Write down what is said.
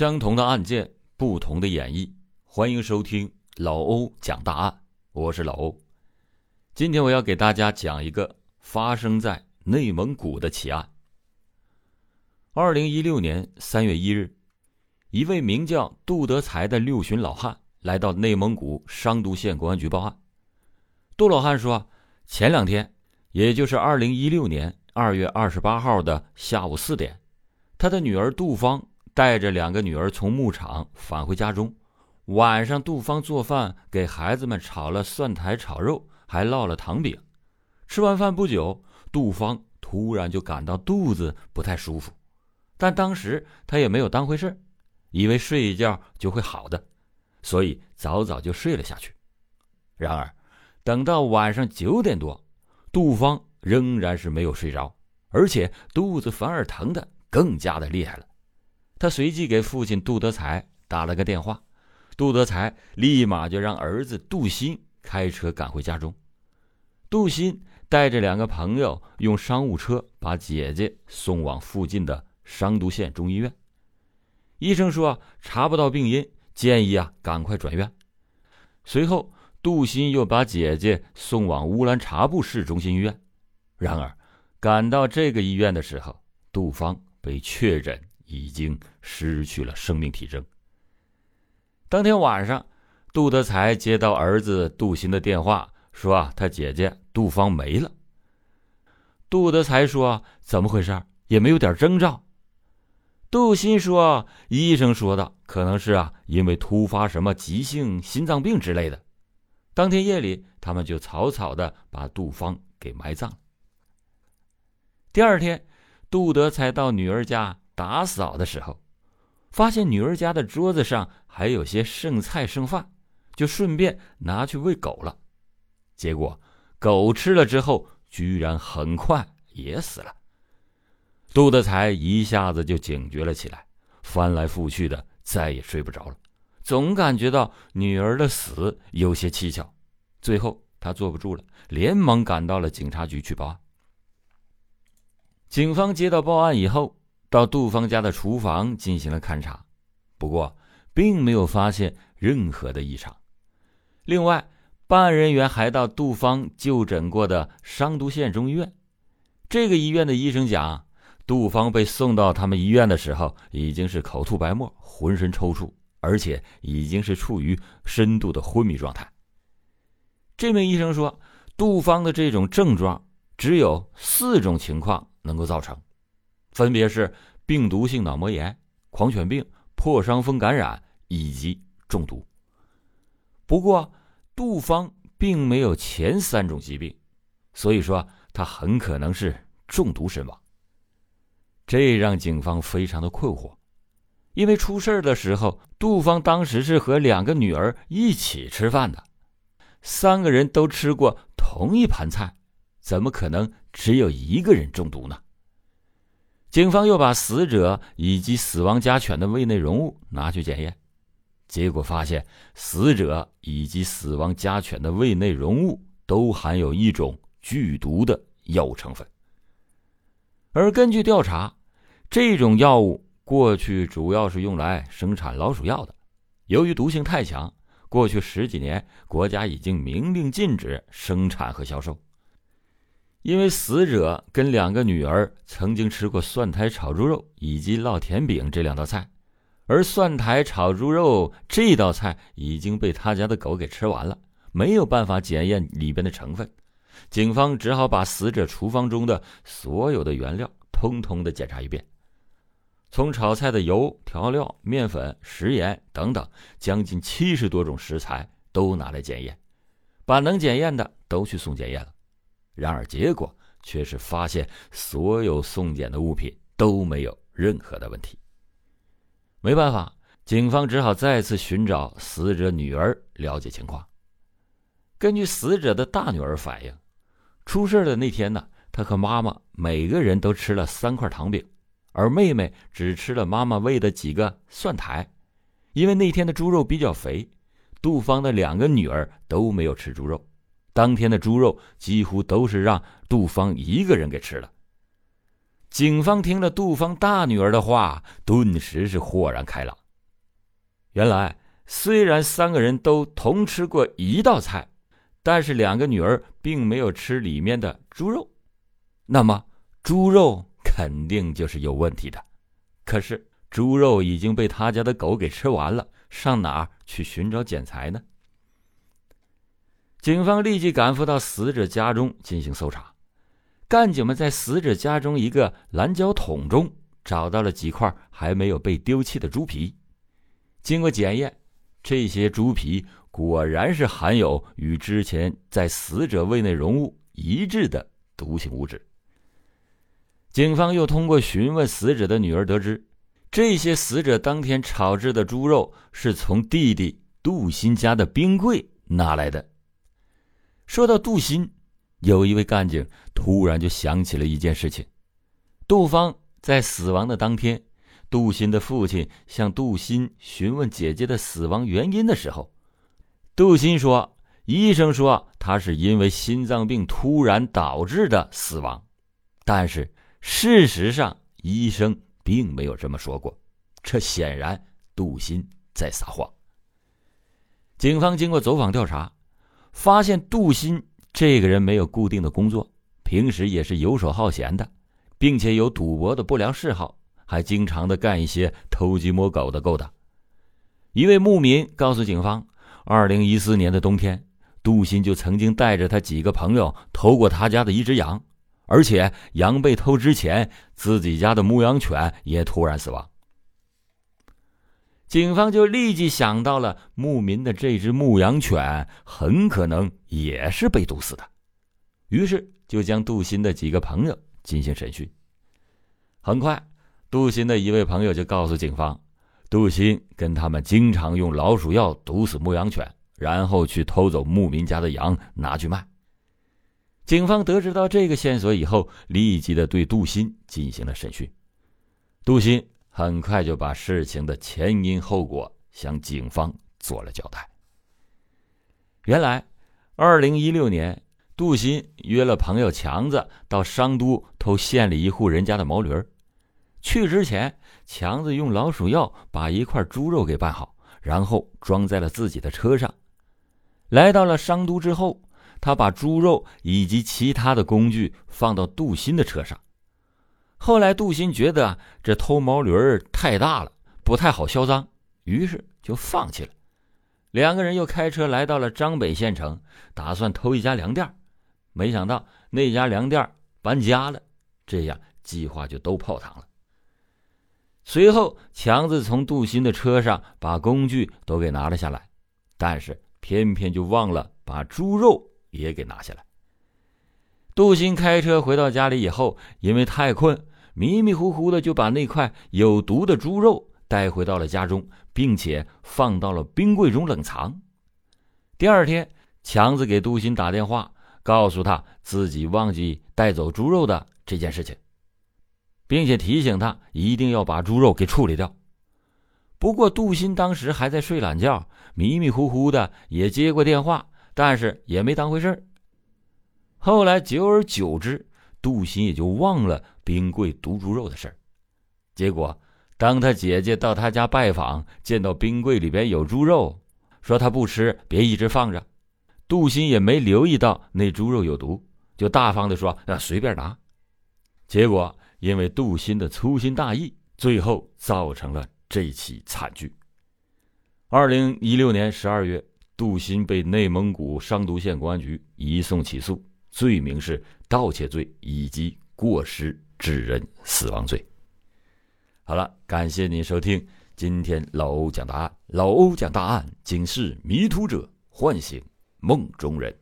相同的案件，不同的演绎。欢迎收听老欧讲大案，我是老欧。今天我要给大家讲一个发生在内蒙古的奇案。二零一六年三月一日，一位名叫杜德才的六旬老汉来到内蒙古商都县公安局报案。杜老汉说，前两天，也就是二零一六年二月二十八号的下午四点，他的女儿杜芳带着两个女儿从牧场返回家中。晚上，杜芳做饭给孩子们炒了蒜苔炒肉，还烙了糖饼。吃完饭不久，杜芳突然就感到肚子不太舒服。但当时他也没有当回事以为睡一觉就会好的，所以早早就睡了下去。然而，等到晚上九点多，杜芳仍然是没有睡着，而且肚子反而疼得更加的厉害了。他随即给父亲杜德才打了个电话，杜德才立马就让儿子杜鑫开车赶回家中。杜鑫带着两个朋友用商务车把姐姐送往附近的。商都县中医院，医生说查不到病因，建议啊赶快转院。随后，杜鑫又把姐姐送往乌兰察布市中心医院。然而，赶到这个医院的时候，杜芳被确诊已经失去了生命体征。当天晚上，杜德才接到儿子杜鑫的电话，说啊他姐姐杜芳没了。杜德才说怎么回事？也没有点征兆。杜鑫说：“医生说的可能是啊，因为突发什么急性心脏病之类的。”当天夜里，他们就草草的把杜芳给埋葬了。第二天，杜德才到女儿家打扫的时候，发现女儿家的桌子上还有些剩菜剩饭，就顺便拿去喂狗了。结果，狗吃了之后，居然很快也死了。杜德才一下子就警觉了起来，翻来覆去的，再也睡不着了，总感觉到女儿的死有些蹊跷。最后，他坐不住了，连忙赶到了警察局去报案。警方接到报案以后，到杜芳家的厨房进行了勘查，不过并没有发现任何的异常。另外，办案人员还到杜芳就诊过的商都县中医院，这个医院的医生讲。杜芳被送到他们医院的时候，已经是口吐白沫、浑身抽搐，而且已经是处于深度的昏迷状态。这名医生说，杜芳的这种症状只有四种情况能够造成，分别是病毒性脑膜炎、狂犬病、破伤风感染以及中毒。不过，杜芳并没有前三种疾病，所以说他很可能是中毒身亡。这让警方非常的困惑，因为出事的时候，杜芳当时是和两个女儿一起吃饭的，三个人都吃过同一盘菜，怎么可能只有一个人中毒呢？警方又把死者以及死亡家犬的胃内容物拿去检验，结果发现死者以及死亡家犬的胃内容物都含有一种剧毒的药物成分，而根据调查。这种药物过去主要是用来生产老鼠药的，由于毒性太强，过去十几年国家已经明令禁止生产和销售。因为死者跟两个女儿曾经吃过蒜苔炒猪肉以及烙甜饼这两道菜，而蒜苔炒猪肉这道菜已经被他家的狗给吃完了，没有办法检验里边的成分，警方只好把死者厨房中的所有的原料通通的检查一遍。从炒菜的油、调料、面粉、食盐等等，将近七十多种食材都拿来检验，把能检验的都去送检验了。然而结果却是发现所有送检的物品都没有任何的问题。没办法，警方只好再次寻找死者女儿了解情况。根据死者的大女儿反映，出事的那天呢，她和妈妈每个人都吃了三块糖饼。而妹妹只吃了妈妈喂的几个蒜苔，因为那天的猪肉比较肥，杜芳的两个女儿都没有吃猪肉，当天的猪肉几乎都是让杜芳一个人给吃了。警方听了杜芳大女儿的话，顿时是豁然开朗，原来，虽然三个人都同吃过一道菜，但是两个女儿并没有吃里面的猪肉，那么猪肉肯定就是有问题的。可是猪肉已经被他家的狗给吃完了，上哪儿去寻找剪裁呢？警方立即赶赴到死者家中进行搜查，干警们在死者家中一个蓝胶桶中找到了几块还没有被丢弃的猪皮。经过检验，这些猪皮果然是含有与之前在死者胃内容物一致的毒性物质。警方又通过询问死者的女儿得知，这些死者当天炒制的猪肉是从弟弟杜鑫家的冰柜拿来的。说到杜鑫，有一位干警突然就想起了一件事情：杜芳在死亡的当天。杜鑫的父亲向杜鑫询问姐姐的死亡原因的时候，杜鑫说：“医生说他是因为心脏病突然导致的死亡。”但是事实上，医生并没有这么说过。这显然杜鑫在撒谎。警方经过走访调查，发现杜鑫这个人没有固定的工作，平时也是游手好闲的，并且有赌博的不良嗜好。还经常的干一些偷鸡摸狗的勾当。一位牧民告诉警方，二零一四年的冬天，杜鑫就曾经带着他几个朋友偷过他家的一只羊，而且羊被偷之前，自己家的牧羊犬也突然死亡。警方就立即想到了牧民的这只牧羊犬很可能也是被毒死的，于是就将杜鑫的几个朋友进行审讯。很快。杜鑫的一位朋友就告诉警方，杜鑫跟他们经常用老鼠药毒死牧羊犬，然后去偷走牧民家的羊拿去卖。警方得知到这个线索以后，立即的对杜鑫进行了审讯。杜鑫很快就把事情的前因后果向警方做了交代。原来，二零一六年，杜鑫约了朋友强子到商都偷县里一户人家的毛驴儿。去之前，强子用老鼠药把一块猪肉给拌好，然后装在了自己的车上。来到了商都之后，他把猪肉以及其他的工具放到杜鑫的车上。后来，杜鑫觉得这偷毛驴儿太大了，不太好销赃，于是就放弃了。两个人又开车来到了张北县城，打算偷一家粮店，没想到那家粮店搬家了，这样计划就都泡汤了。随后，强子从杜鑫的车上把工具都给拿了下来，但是偏偏就忘了把猪肉也给拿下来。杜鑫开车回到家里以后，因为太困，迷迷糊糊的就把那块有毒的猪肉带回到了家中，并且放到了冰柜中冷藏。第二天，强子给杜鑫打电话，告诉他自己忘记带走猪肉的这件事情。并且提醒他一定要把猪肉给处理掉。不过杜鑫当时还在睡懒觉，迷迷糊糊的也接过电话，但是也没当回事后来久而久之，杜鑫也就忘了冰柜毒猪肉的事结果，当他姐姐到他家拜访，见到冰柜里边有猪肉，说他不吃，别一直放着。杜鑫也没留意到那猪肉有毒，就大方的说：“啊，随便拿。”结果。因为杜鑫的粗心大意，最后造成了这起惨剧。二零一六年十二月，杜鑫被内蒙古商都县公安局移送起诉，罪名是盗窃罪以及过失致人死亡罪。好了，感谢您收听今天老欧讲答案。老欧讲答案，警示迷途者，唤醒梦中人。